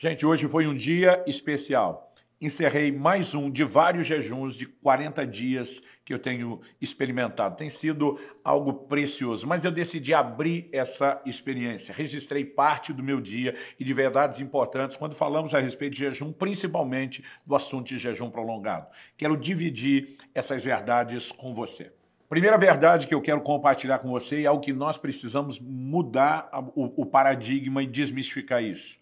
Gente, hoje foi um dia especial. Encerrei mais um de vários jejuns de 40 dias que eu tenho experimentado. Tem sido algo precioso, mas eu decidi abrir essa experiência. Registrei parte do meu dia e de verdades importantes quando falamos a respeito de jejum, principalmente do assunto de jejum prolongado. Quero dividir essas verdades com você. Primeira verdade que eu quero compartilhar com você é algo que nós precisamos mudar o, paradigma e desmistificar isso.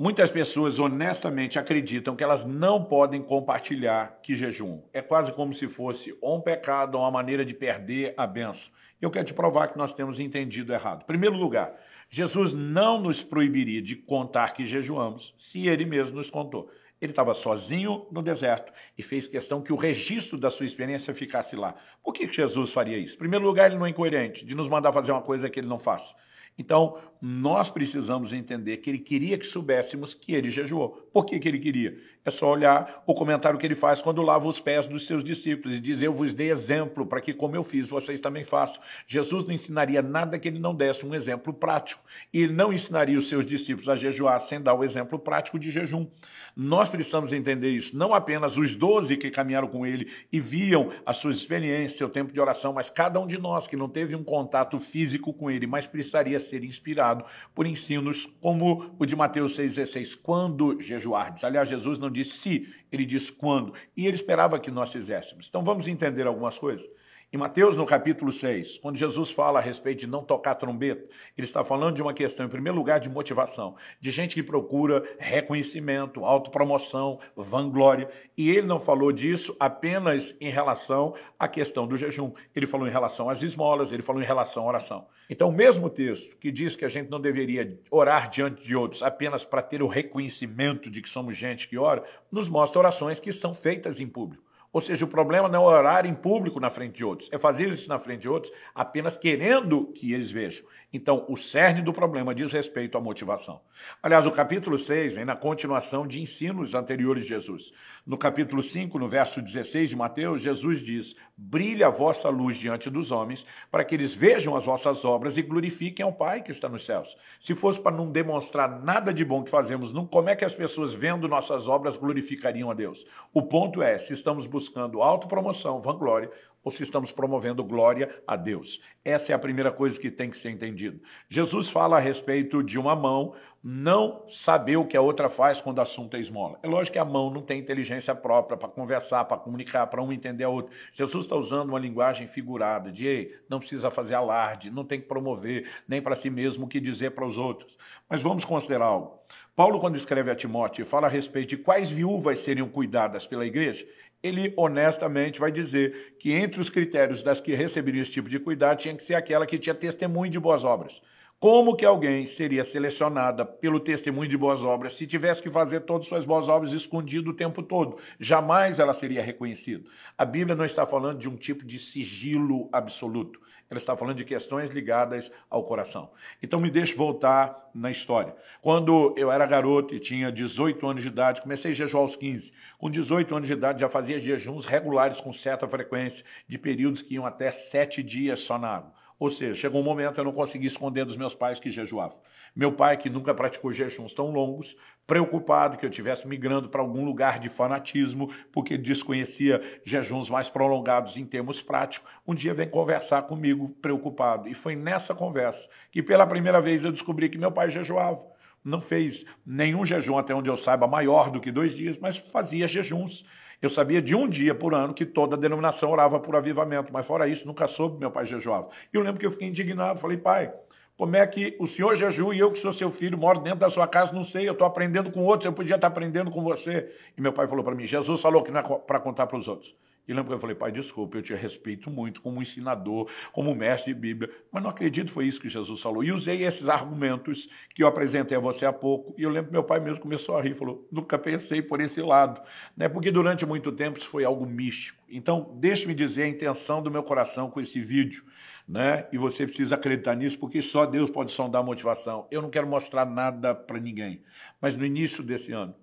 Muitas pessoas honestamente acreditam que elas não podem compartilhar que jejum. É quase como se fosse um pecado ou uma maneira de perder a benção. Eu quero te provar que nós temos entendido errado. Em primeiro lugar, Jesus não nos proibiria de contar que jejuamos se ele mesmo nos contou. Ele estava sozinho no deserto e fez questão que o registro da sua experiência ficasse lá. Por que Jesus faria isso? Em primeiro lugar, ele não é incoerente de nos mandar fazer uma coisa que ele não faz. Então, nós precisamos entender que ele queria que soubéssemos que ele jejuou. Por que, que ele queria? É só olhar o comentário que ele faz quando lava os pés dos seus discípulos e diz: Eu vos dei exemplo para que, como eu fiz, vocês também façam. Jesus não ensinaria nada que ele não desse um exemplo prático. E ele não ensinaria os seus discípulos a jejuar sem dar o exemplo prático de jejum. Nós precisamos entender isso. Não apenas os doze que caminharam com ele e viam as suas experiências, seu tempo de oração, mas cada um de nós que não teve um contato físico com ele, mas precisaria ser inspirado por ensinos como o de Mateus 6,16, quando jejuardes. Aliás, Jesus não disse se, ele diz quando. E ele esperava que nós fizéssemos. Então vamos entender algumas coisas. Em Mateus, no capítulo 6, quando Jesus fala a respeito de não tocar trombeta, ele está falando de uma questão, em primeiro lugar, de motivação, de gente que procura reconhecimento, autopromoção, vanglória. E ele não falou disso apenas em relação à questão do jejum. Ele falou em relação às esmolas, ele falou em relação à oração. Então, o mesmo texto que diz que a gente não deveria orar diante de outros apenas para ter o reconhecimento de que somos gente que ora, nos mostra orações que são feitas em público. Ou seja, o problema não é orar em público na frente de outros, é fazer isso na frente de outros apenas querendo que eles vejam. Então, o cerne do problema diz respeito à motivação. Aliás, o capítulo 6 vem na continuação de ensinos anteriores de Jesus. No capítulo 5, no verso 16 de Mateus, Jesus diz: Brilha a vossa luz diante dos homens, para que eles vejam as vossas obras e glorifiquem ao Pai que está nos céus. Se fosse para não demonstrar nada de bom que fazemos, não, como é que as pessoas vendo nossas obras glorificariam a Deus? O ponto é, se estamos buscando autopromoção, vanglória, ou se estamos promovendo glória a Deus. Essa é a primeira coisa que tem que ser entendido. Jesus fala a respeito de uma mão não saber o que a outra faz quando assunto é esmola. É lógico que a mão não tem inteligência própria para conversar, para comunicar, para um entender a outra. Jesus está usando uma linguagem figurada de Ei, não precisa fazer alarde, não tem que promover nem para si mesmo o que dizer para os outros. Mas vamos considerar algo. Paulo, quando escreve a Timóteo, fala a respeito de quais viúvas seriam cuidadas pela igreja, ele honestamente vai dizer que entre os critérios das que receberiam esse tipo de cuidado tinha que ser aquela que tinha testemunho de boas obras. Como que alguém seria selecionada pelo testemunho de boas obras se tivesse que fazer todas as suas boas obras escondido o tempo todo? Jamais ela seria reconhecida. A Bíblia não está falando de um tipo de sigilo absoluto. Ela está falando de questões ligadas ao coração. Então me deixe voltar na história. Quando eu era garoto e tinha 18 anos de idade, comecei a jejuar aos 15. Com 18 anos de idade já fazia jejuns regulares com certa frequência, de períodos que iam até sete dias só na água. Ou seja, chegou um momento eu não consegui esconder dos meus pais que jejuavam. Meu pai, que nunca praticou jejuns tão longos, preocupado que eu estivesse migrando para algum lugar de fanatismo, porque desconhecia jejuns mais prolongados em termos práticos, um dia vem conversar comigo preocupado. E foi nessa conversa que pela primeira vez eu descobri que meu pai jejuava. Não fez nenhum jejum, até onde eu saiba, maior do que dois dias, mas fazia jejuns. Eu sabia de um dia por ano que toda a denominação orava por avivamento, mas fora isso, nunca soube meu pai jejuava. E eu lembro que eu fiquei indignado, falei, pai, como é que o senhor jejua e eu que sou seu filho, moro dentro da sua casa, não sei, eu estou aprendendo com outros, eu podia estar aprendendo com você. E meu pai falou para mim, Jesus falou que não é para contar para os outros. E lembro que eu falei, pai, desculpa, eu te respeito muito como ensinador, como mestre de Bíblia, mas não acredito foi isso que Jesus falou. E usei esses argumentos que eu apresentei a você há pouco, e eu lembro que meu pai mesmo começou a rir, falou, nunca pensei por esse lado, né? porque durante muito tempo isso foi algo místico. Então, deixe-me dizer a intenção do meu coração com esse vídeo, né? e você precisa acreditar nisso, porque só Deus pode sondar a motivação. Eu não quero mostrar nada para ninguém, mas no início desse ano,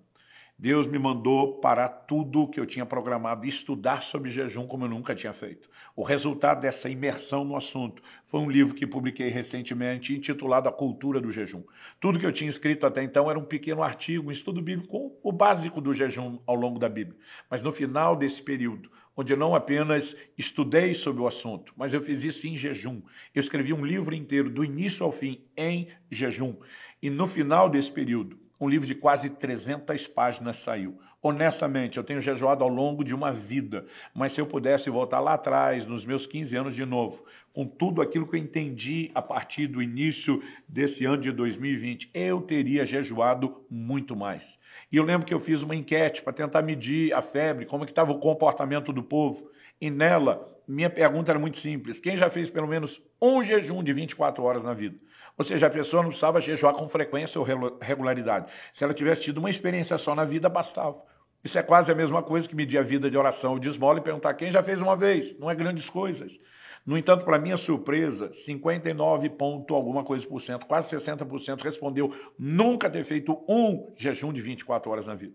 Deus me mandou parar tudo que eu tinha programado e estudar sobre jejum como eu nunca tinha feito. O resultado dessa imersão no assunto foi um livro que publiquei recentemente intitulado A Cultura do Jejum. Tudo que eu tinha escrito até então era um pequeno artigo, um estudo bíblico o básico do jejum ao longo da Bíblia. Mas no final desse período, onde eu não apenas estudei sobre o assunto, mas eu fiz isso em jejum. Eu escrevi um livro inteiro, do início ao fim, em jejum. E no final desse período, um livro de quase 300 páginas saiu. Honestamente, eu tenho jejuado ao longo de uma vida, mas se eu pudesse voltar lá atrás, nos meus 15 anos de novo, com tudo aquilo que eu entendi a partir do início desse ano de 2020, eu teria jejuado muito mais. E eu lembro que eu fiz uma enquete para tentar medir a febre, como é que estava o comportamento do povo, e nela, minha pergunta era muito simples, quem já fez pelo menos um jejum de 24 horas na vida? Ou seja, a pessoa não precisava jejuar com frequência ou regularidade. Se ela tivesse tido uma experiência só na vida, bastava. Isso é quase a mesma coisa que medir a vida de oração ou de esmola e perguntar quem já fez uma vez. Não é grandes coisas. No entanto, para minha surpresa, 59 ponto alguma coisa por cento, quase 60% respondeu nunca ter feito um jejum de 24 horas na vida.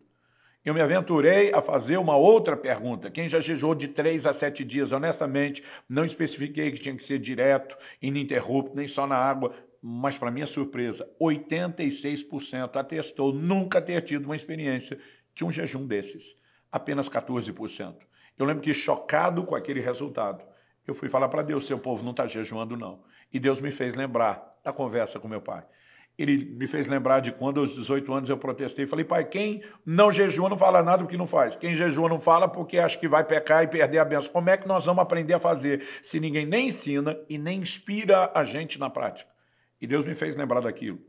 Eu me aventurei a fazer uma outra pergunta. Quem já jejuou de três a sete dias? Honestamente, não especifiquei que tinha que ser direto, ininterrupto, nem só na água mas para minha surpresa, 86% atestou nunca ter tido uma experiência de um jejum desses. Apenas 14%. Eu lembro que, chocado com aquele resultado, eu fui falar para Deus: seu povo não está jejuando, não. E Deus me fez lembrar da conversa com meu pai. Ele me fez lembrar de quando, aos 18 anos, eu protestei. Falei, pai, quem não jejua não fala nada porque não faz. Quem jejua não fala porque acha que vai pecar e perder a benção. Como é que nós vamos aprender a fazer se ninguém nem ensina e nem inspira a gente na prática? E Deus me fez lembrar daquilo.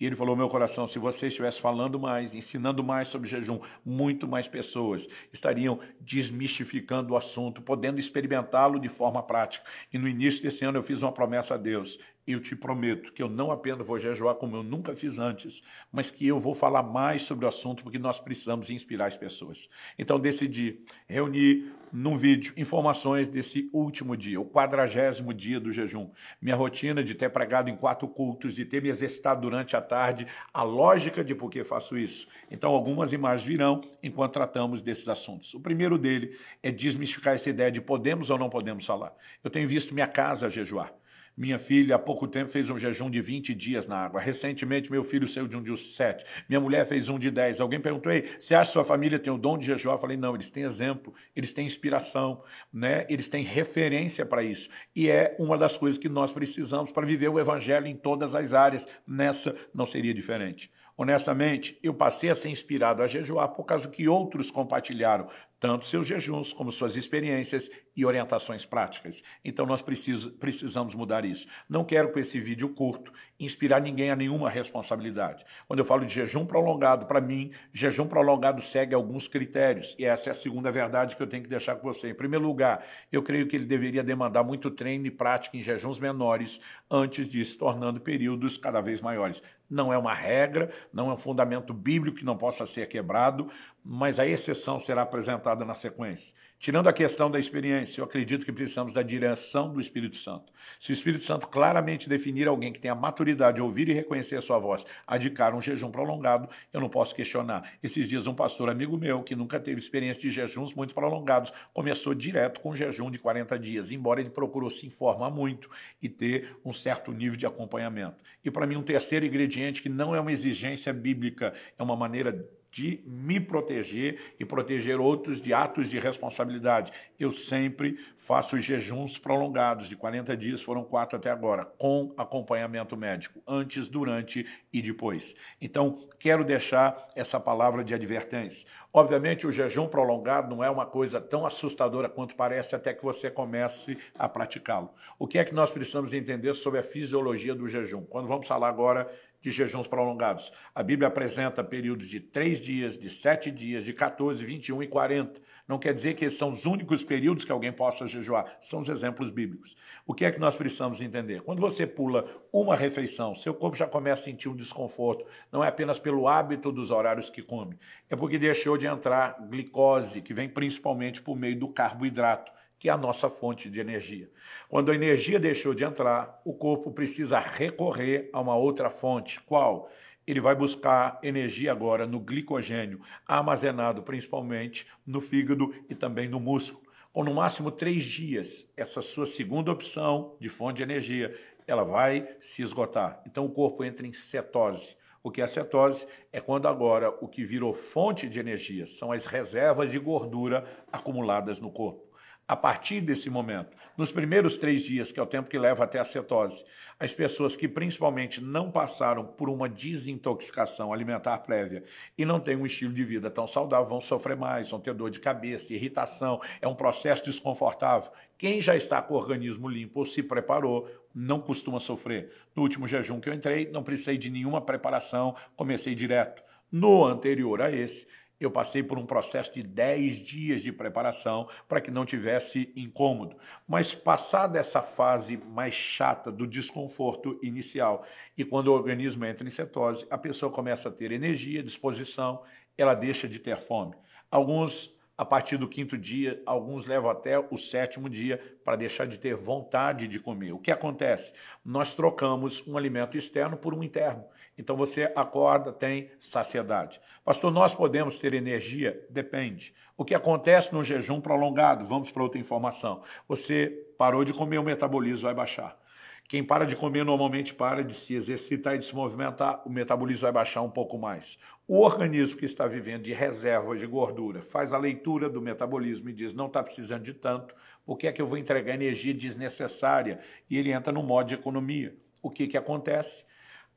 E ele falou: meu coração, se você estivesse falando mais, ensinando mais sobre jejum, muito mais pessoas estariam desmistificando o assunto, podendo experimentá-lo de forma prática. E no início desse ano eu fiz uma promessa a Deus eu te prometo que eu não apenas vou jejuar como eu nunca fiz antes, mas que eu vou falar mais sobre o assunto porque nós precisamos inspirar as pessoas. Então decidi reunir num vídeo informações desse último dia, o quadragésimo dia do jejum. Minha rotina de ter pregado em quatro cultos, de ter me exercitado durante a tarde, a lógica de por que faço isso. Então algumas imagens virão enquanto tratamos desses assuntos. O primeiro dele é desmistificar essa ideia de podemos ou não podemos falar. Eu tenho visto minha casa jejuar. Minha filha, há pouco tempo, fez um jejum de 20 dias na água. Recentemente, meu filho saiu de um de 7. Minha mulher fez um de 10. Alguém perguntou, Ei, você acha que sua família tem o dom de jejuar? Eu falei, não, eles têm exemplo, eles têm inspiração, né? eles têm referência para isso. E é uma das coisas que nós precisamos para viver o evangelho em todas as áreas. Nessa não seria diferente. Honestamente, eu passei a ser inspirado a jejuar por causa que outros compartilharam tanto seus jejuns como suas experiências e orientações práticas. Então nós preciso, precisamos mudar isso. Não quero com esse vídeo curto inspirar ninguém a nenhuma responsabilidade. Quando eu falo de jejum prolongado, para mim, jejum prolongado segue alguns critérios, e essa é a segunda verdade que eu tenho que deixar com você. Em primeiro lugar, eu creio que ele deveria demandar muito treino e prática em jejuns menores antes de se tornando períodos cada vez maiores. Não é uma regra, não é um fundamento bíblico que não possa ser quebrado, mas a exceção será apresentada na sequência. Tirando a questão da experiência, eu acredito que precisamos da direção do Espírito Santo. Se o Espírito Santo claramente definir alguém que tenha maturidade de ouvir e reconhecer a sua voz, adicar um jejum prolongado, eu não posso questionar. Esses dias, um pastor amigo meu, que nunca teve experiência de jejuns muito prolongados, começou direto com um jejum de 40 dias, embora ele procurou se informar muito e ter um certo nível de acompanhamento. E para mim, um terceiro ingrediente que não é uma exigência bíblica, é uma maneira de me proteger e proteger outros de atos de responsabilidade. Eu sempre faço jejuns prolongados, de 40 dias, foram quatro até agora, com acompanhamento médico, antes, durante e depois. Então, quero deixar essa palavra de advertência. Obviamente, o jejum prolongado não é uma coisa tão assustadora quanto parece até que você comece a praticá-lo. O que é que nós precisamos entender sobre a fisiologia do jejum? Quando vamos falar agora de jejuns prolongados. A Bíblia apresenta períodos de três dias, de sete dias, de 14, 21 e 40. Não quer dizer que esses são os únicos períodos que alguém possa jejuar. São os exemplos bíblicos. O que é que nós precisamos entender? Quando você pula uma refeição, seu corpo já começa a sentir um desconforto. Não é apenas pelo hábito dos horários que come. É porque deixou de entrar glicose, que vem principalmente por meio do carboidrato que é a nossa fonte de energia. Quando a energia deixou de entrar, o corpo precisa recorrer a uma outra fonte. Qual? ele vai buscar energia agora no glicogênio, armazenado principalmente no fígado e também no músculo. Com no máximo três dias, essa sua segunda opção de fonte de energia, ela vai se esgotar. Então o corpo entra em cetose. O que é a cetose? É quando agora o que virou fonte de energia são as reservas de gordura acumuladas no corpo a partir desse momento. Nos primeiros três dias, que é o tempo que leva até a cetose, as pessoas que principalmente não passaram por uma desintoxicação alimentar prévia e não têm um estilo de vida tão saudável vão sofrer mais, vão ter dor de cabeça, irritação, é um processo desconfortável. Quem já está com o organismo limpo ou se preparou, não costuma sofrer. No último jejum que eu entrei, não precisei de nenhuma preparação, comecei direto. No anterior a esse, eu passei por um processo de 10 dias de preparação para que não tivesse incômodo. Mas passada essa fase mais chata do desconforto inicial e quando o organismo entra em cetose, a pessoa começa a ter energia, disposição, ela deixa de ter fome. Alguns a partir do quinto dia, alguns levam até o sétimo dia para deixar de ter vontade de comer. O que acontece? Nós trocamos um alimento externo por um interno. Então você acorda, tem saciedade. Pastor, nós podemos ter energia? Depende. O que acontece no jejum prolongado? Vamos para outra informação. Você parou de comer, o metabolismo vai baixar. Quem para de comer normalmente para de se exercitar e de se movimentar, o metabolismo vai baixar um pouco mais. O organismo que está vivendo de reserva de gordura faz a leitura do metabolismo e diz: não está precisando de tanto, por que é que eu vou entregar energia desnecessária? E ele entra no modo de economia. O que, que acontece?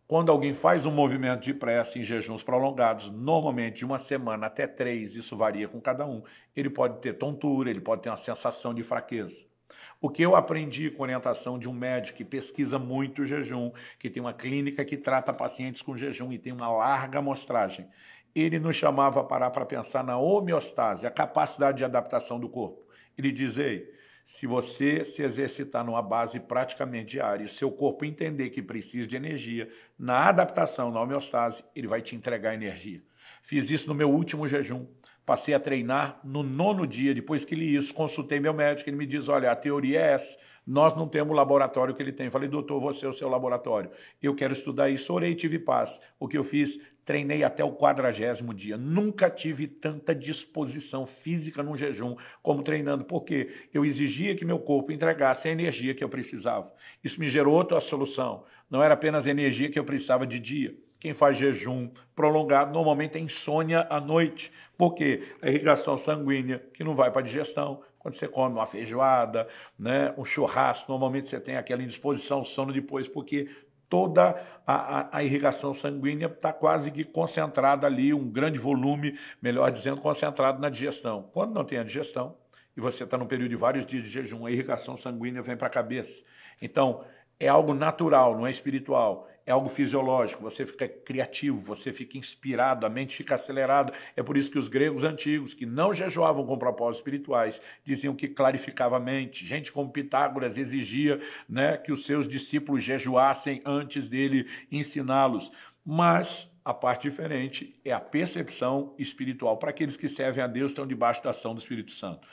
Quando alguém faz um movimento de pressa em jejuns prolongados, normalmente de uma semana até três, isso varia com cada um, ele pode ter tontura, ele pode ter uma sensação de fraqueza. O que eu aprendi com orientação de um médico que pesquisa muito jejum, que tem uma clínica que trata pacientes com jejum e tem uma larga amostragem, ele nos chamava a parar para pensar na homeostase, a capacidade de adaptação do corpo. Ele dizia, se você se exercitar numa base praticamente diária e seu corpo entender que precisa de energia, na adaptação, na homeostase, ele vai te entregar energia. Fiz isso no meu último jejum. Passei a treinar no nono dia, depois que li isso, consultei meu médico, ele me diz, olha, a teoria é essa, nós não temos o laboratório que ele tem. Falei, doutor, você é o seu laboratório. Eu quero estudar isso, orei e tive paz. O que eu fiz? Treinei até o quadragésimo dia. Nunca tive tanta disposição física no jejum como treinando, porque eu exigia que meu corpo entregasse a energia que eu precisava. Isso me gerou outra solução. Não era apenas a energia que eu precisava de dia. Quem faz jejum prolongado normalmente tem insônia à noite, porque a irrigação sanguínea que não vai para a digestão, quando você come uma feijoada, né, um churrasco, normalmente você tem aquela indisposição, sono depois, porque toda a, a, a irrigação sanguínea está quase que concentrada ali, um grande volume, melhor dizendo, concentrado na digestão. Quando não tem a digestão, e você está num período de vários dias de jejum, a irrigação sanguínea vem para a cabeça. Então, é algo natural, não é espiritual é algo fisiológico, você fica criativo, você fica inspirado, a mente fica acelerada. É por isso que os gregos antigos, que não jejuavam com propósitos espirituais, diziam que clarificava a mente. Gente como Pitágoras exigia né, que os seus discípulos jejuassem antes dele ensiná-los. Mas a parte diferente é a percepção espiritual. Para aqueles que servem a Deus, estão debaixo da ação do Espírito Santo.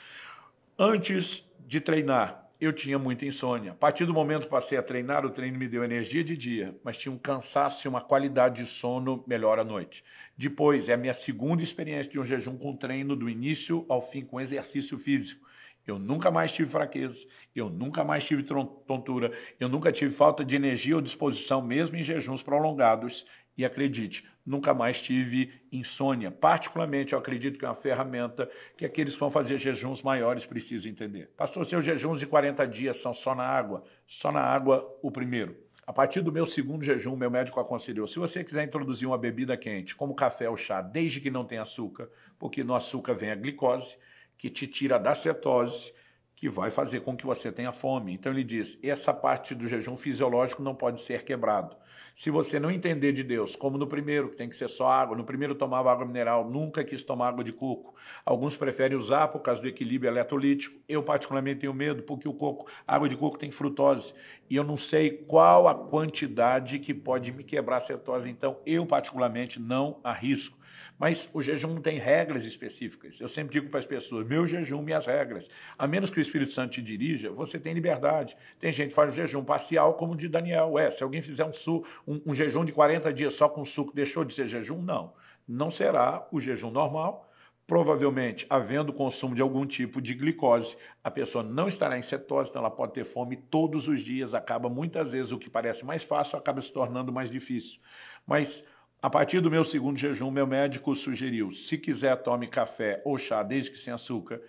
Antes de treinar, eu tinha muita insônia. A partir do momento que passei a treinar, o treino me deu energia de dia, mas tinha um cansaço e uma qualidade de sono melhor à noite. Depois, é a minha segunda experiência de um jejum com treino, do início ao fim, com exercício físico. Eu nunca mais tive fraqueza, eu nunca mais tive tontura, eu nunca tive falta de energia ou disposição, mesmo em jejuns prolongados. E acredite, nunca mais tive insônia. Particularmente, eu acredito que é uma ferramenta que aqueles que vão fazer jejuns maiores precisam entender. Pastor, seus jejuns de 40 dias são só na água? Só na água o primeiro. A partir do meu segundo jejum, meu médico aconselhou: se você quiser introduzir uma bebida quente, como café ou chá, desde que não tenha açúcar, porque no açúcar vem a glicose, que te tira da cetose, que vai fazer com que você tenha fome. Então ele diz: essa parte do jejum fisiológico não pode ser quebrado. Se você não entender de Deus, como no primeiro, que tem que ser só água, no primeiro tomava água mineral, nunca quis tomar água de coco. Alguns preferem usar por causa do equilíbrio eletrolítico. Eu, particularmente, tenho medo, porque o coco, água de coco tem frutose. E eu não sei qual a quantidade que pode me quebrar a cetose. Então, eu, particularmente, não arrisco. Mas o jejum tem regras específicas. Eu sempre digo para as pessoas: meu jejum, minhas regras. A menos que o Espírito Santo te dirija, você tem liberdade. Tem gente que faz o jejum parcial, como o de Daniel. É, se alguém fizer um, su, um, um jejum de 40 dias só com suco deixou de ser jejum? Não. Não será o jejum normal. Provavelmente, havendo consumo de algum tipo de glicose, a pessoa não estará em cetose, então ela pode ter fome todos os dias, acaba muitas vezes o que parece mais fácil acaba se tornando mais difícil. Mas a partir do meu segundo jejum, meu médico sugeriu, se quiser tome café ou chá, desde que sem açúcar,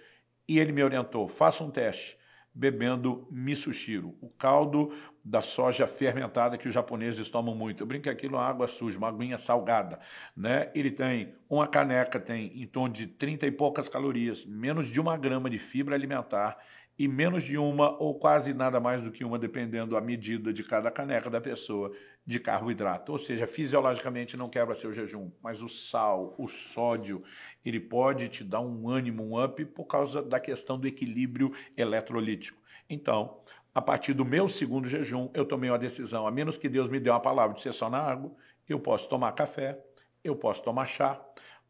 e ele me orientou, faça um teste bebendo misoshiro, o caldo da soja fermentada que os japoneses tomam muito. Eu brinco que aquilo é água suja, uma aguinha salgada. Né? Ele tem, uma caneca tem em torno de 30 e poucas calorias, menos de uma grama de fibra alimentar e menos de uma ou quase nada mais do que uma, dependendo da medida de cada caneca da pessoa, de carboidrato. Ou seja, fisiologicamente não quebra seu jejum, mas o sal, o sódio, ele pode te dar um ânimo, um up, por causa da questão do equilíbrio eletrolítico. Então, a partir do meu segundo jejum, eu tomei uma decisão, a menos que Deus me dê uma palavra de ser só na água, eu posso tomar café, eu posso tomar chá.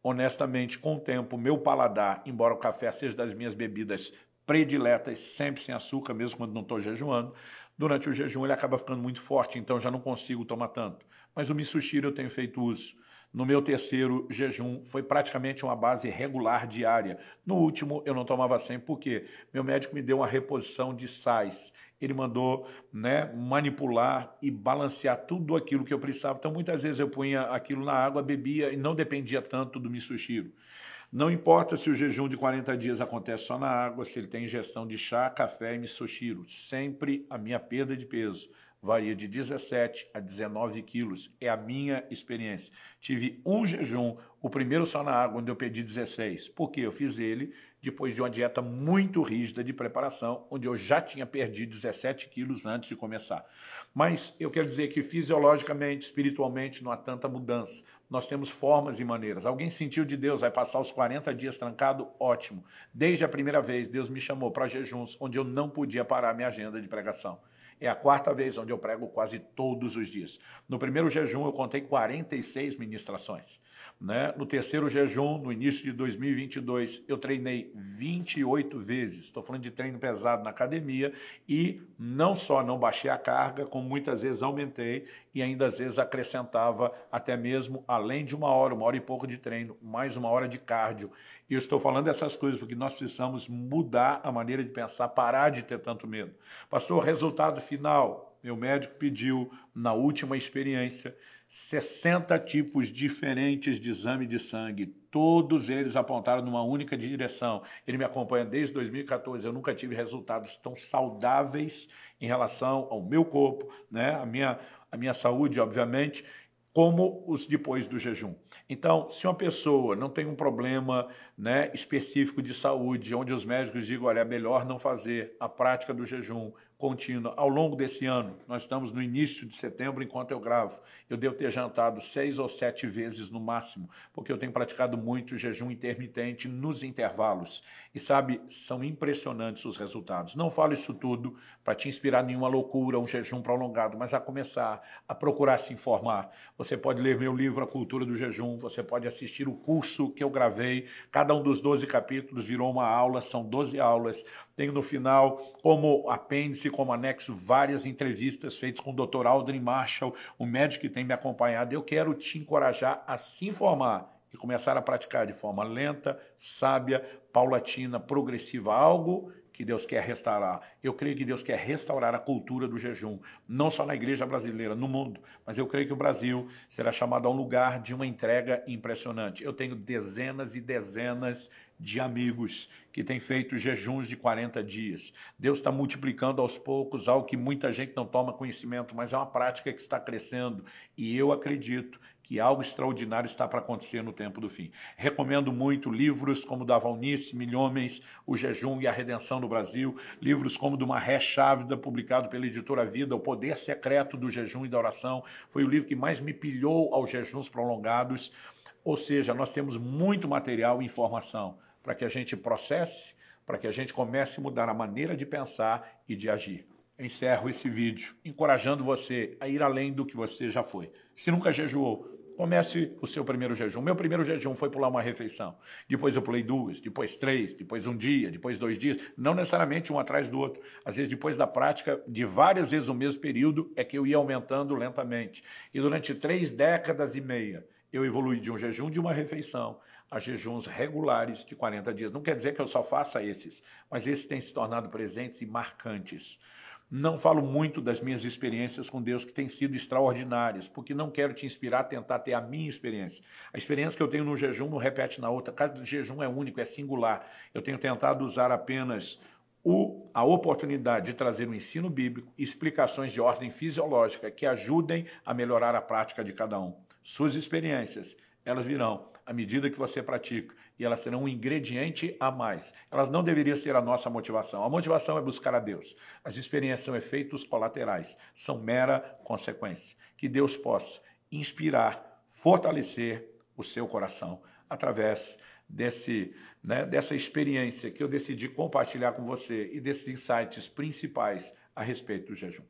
Honestamente, com o tempo, meu paladar, embora o café seja das minhas bebidas prediletas, sempre sem açúcar, mesmo quando não estou jejuando, durante o jejum ele acaba ficando muito forte, então já não consigo tomar tanto. Mas o misoshiro eu tenho feito uso. No meu terceiro jejum, foi praticamente uma base regular diária. No último, eu não tomava sempre, porque meu médico me deu uma reposição de sais. Ele mandou né, manipular e balancear tudo aquilo que eu precisava. Então, muitas vezes eu punha aquilo na água, bebia e não dependia tanto do misoshiro. Não importa se o jejum de 40 dias acontece só na água, se ele tem ingestão de chá, café e misoshiro. Sempre a minha perda de peso varia de 17 a 19 quilos. É a minha experiência. Tive um jejum, o primeiro só na água, onde eu perdi 16. Porque eu fiz ele depois de uma dieta muito rígida de preparação, onde eu já tinha perdido 17 quilos antes de começar. Mas eu quero dizer que fisiologicamente, espiritualmente, não há tanta mudança. Nós temos formas e maneiras. Alguém sentiu de Deus, vai passar os 40 dias trancado? Ótimo. Desde a primeira vez, Deus me chamou para jejuns, onde eu não podia parar minha agenda de pregação. É a quarta vez onde eu prego quase todos os dias. No primeiro jejum eu contei 46 ministrações. Né? No terceiro jejum, no início de 2022, eu treinei 28 vezes. Estou falando de treino pesado na academia e não só não baixei a carga, como muitas vezes aumentei e ainda às vezes acrescentava até mesmo, além de uma hora, uma hora e pouco de treino, mais uma hora de cardio. E eu estou falando dessas coisas porque nós precisamos mudar a maneira de pensar, parar de ter tanto medo. Pastor, resultado final. Meu médico pediu, na última experiência, 60 tipos diferentes de exame de sangue, todos eles apontaram numa única direção. Ele me acompanha desde 2014, eu nunca tive resultados tão saudáveis em relação ao meu corpo, né? a, minha, a minha saúde, obviamente, como os depois do jejum. Então, se uma pessoa não tem um problema né, específico de saúde, onde os médicos digam, olha, é melhor não fazer a prática do jejum, contínua ao longo desse ano. Nós estamos no início de setembro, enquanto eu gravo. Eu devo ter jantado seis ou sete vezes no máximo, porque eu tenho praticado muito jejum intermitente nos intervalos. E sabe, são impressionantes os resultados. Não falo isso tudo para te inspirar nenhuma loucura, um jejum prolongado, mas a começar a procurar se informar. Você pode ler meu livro A Cultura do Jejum, você pode assistir o curso que eu gravei. Cada um dos 12 capítulos virou uma aula, são 12 aulas. Tenho no final, como apêndice, como anexo, várias entrevistas feitas com o Dr. Aldrin Marshall, o médico que tem me acompanhado. Eu quero te encorajar a se informar e começar a praticar de forma lenta, sábia, paulatina, progressiva, algo que Deus quer restaurar. Eu creio que Deus quer restaurar a cultura do jejum, não só na igreja brasileira, no mundo, mas eu creio que o Brasil será chamado a um lugar de uma entrega impressionante. Eu tenho dezenas e dezenas de amigos que têm feito jejuns de 40 dias. Deus está multiplicando aos poucos algo que muita gente não toma conhecimento, mas é uma prática que está crescendo. E eu acredito que algo extraordinário está para acontecer no tempo do fim. Recomendo muito livros como da Valnice, Milhomens, O Jejum e a Redenção no Brasil, livros como do Marré Chávida, publicado pela editora Vida, O Poder Secreto do Jejum e da Oração, foi o livro que mais me pilhou aos jejuns prolongados. Ou seja, nós temos muito material e informação para que a gente processe, para que a gente comece a mudar a maneira de pensar e de agir. Encerro esse vídeo encorajando você a ir além do que você já foi. Se nunca jejuou, Comece o seu primeiro jejum. Meu primeiro jejum foi pular uma refeição. Depois eu pulei duas, depois três, depois um dia, depois dois dias. Não necessariamente um atrás do outro. Às vezes, depois da prática de várias vezes o mesmo período, é que eu ia aumentando lentamente. E durante três décadas e meia, eu evolui de um jejum de uma refeição a jejuns regulares de 40 dias. Não quer dizer que eu só faça esses, mas esses têm se tornado presentes e marcantes. Não falo muito das minhas experiências com Deus, que têm sido extraordinárias, porque não quero te inspirar a tentar ter a minha experiência. A experiência que eu tenho no jejum não repete na outra. Cada jejum é único, é singular. Eu tenho tentado usar apenas o, a oportunidade de trazer o um ensino bíblico e explicações de ordem fisiológica que ajudem a melhorar a prática de cada um. Suas experiências, elas virão à medida que você pratica e elas serão um ingrediente a mais. Elas não deveriam ser a nossa motivação. A motivação é buscar a Deus. As experiências são efeitos colaterais, são mera consequência. Que Deus possa inspirar, fortalecer o seu coração através desse, né, dessa experiência que eu decidi compartilhar com você e desses insights principais a respeito do jejum.